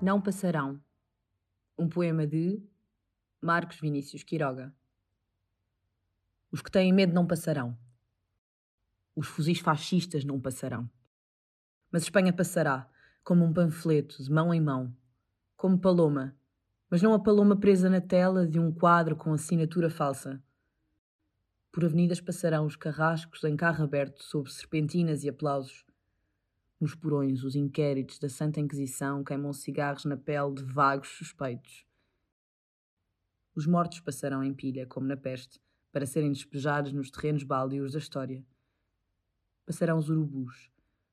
Não Passarão. Um poema de Marcos Vinícius Quiroga. Os que têm medo não passarão. Os fuzis fascistas não passarão. Mas Espanha passará, como um panfleto, de mão em mão, como paloma, mas não a paloma presa na tela de um quadro com assinatura falsa. Por avenidas passarão os carrascos em carro aberto sob serpentinas e aplausos. Nos porões, os inquéritos da Santa Inquisição queimam cigarros na pele de vagos suspeitos. Os mortos passarão em pilha, como na peste, para serem despejados nos terrenos baldios da história. Passarão os urubus,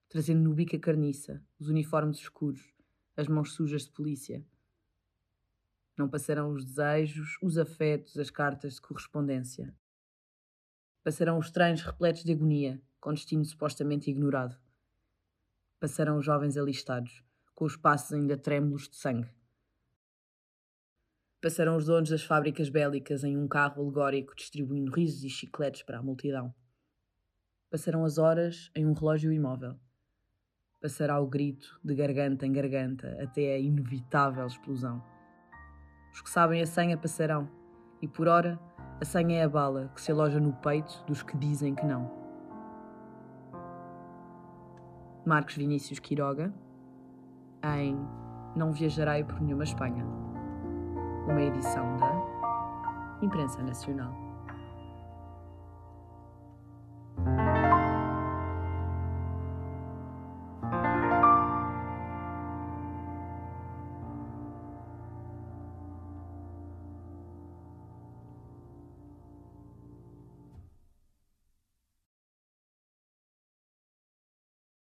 trazendo no bico a carniça, os uniformes escuros, as mãos sujas de polícia. Não passarão os desejos, os afetos, as cartas de correspondência. Passarão os trens repletos de agonia, com destino supostamente ignorado. Passarão os jovens alistados, com os passos ainda trêmulos de sangue. Passarão os donos das fábricas bélicas em um carro alegórico distribuindo risos e chicletes para a multidão. Passarão as horas em um relógio imóvel. Passará o grito de garganta em garganta até a inevitável explosão. Os que sabem a senha passarão, e por ora a senha é a bala que se aloja no peito dos que dizem que não. Marcos Vinícius Quiroga, em Não Viajarei por Nenhuma Espanha, uma edição da Imprensa Nacional.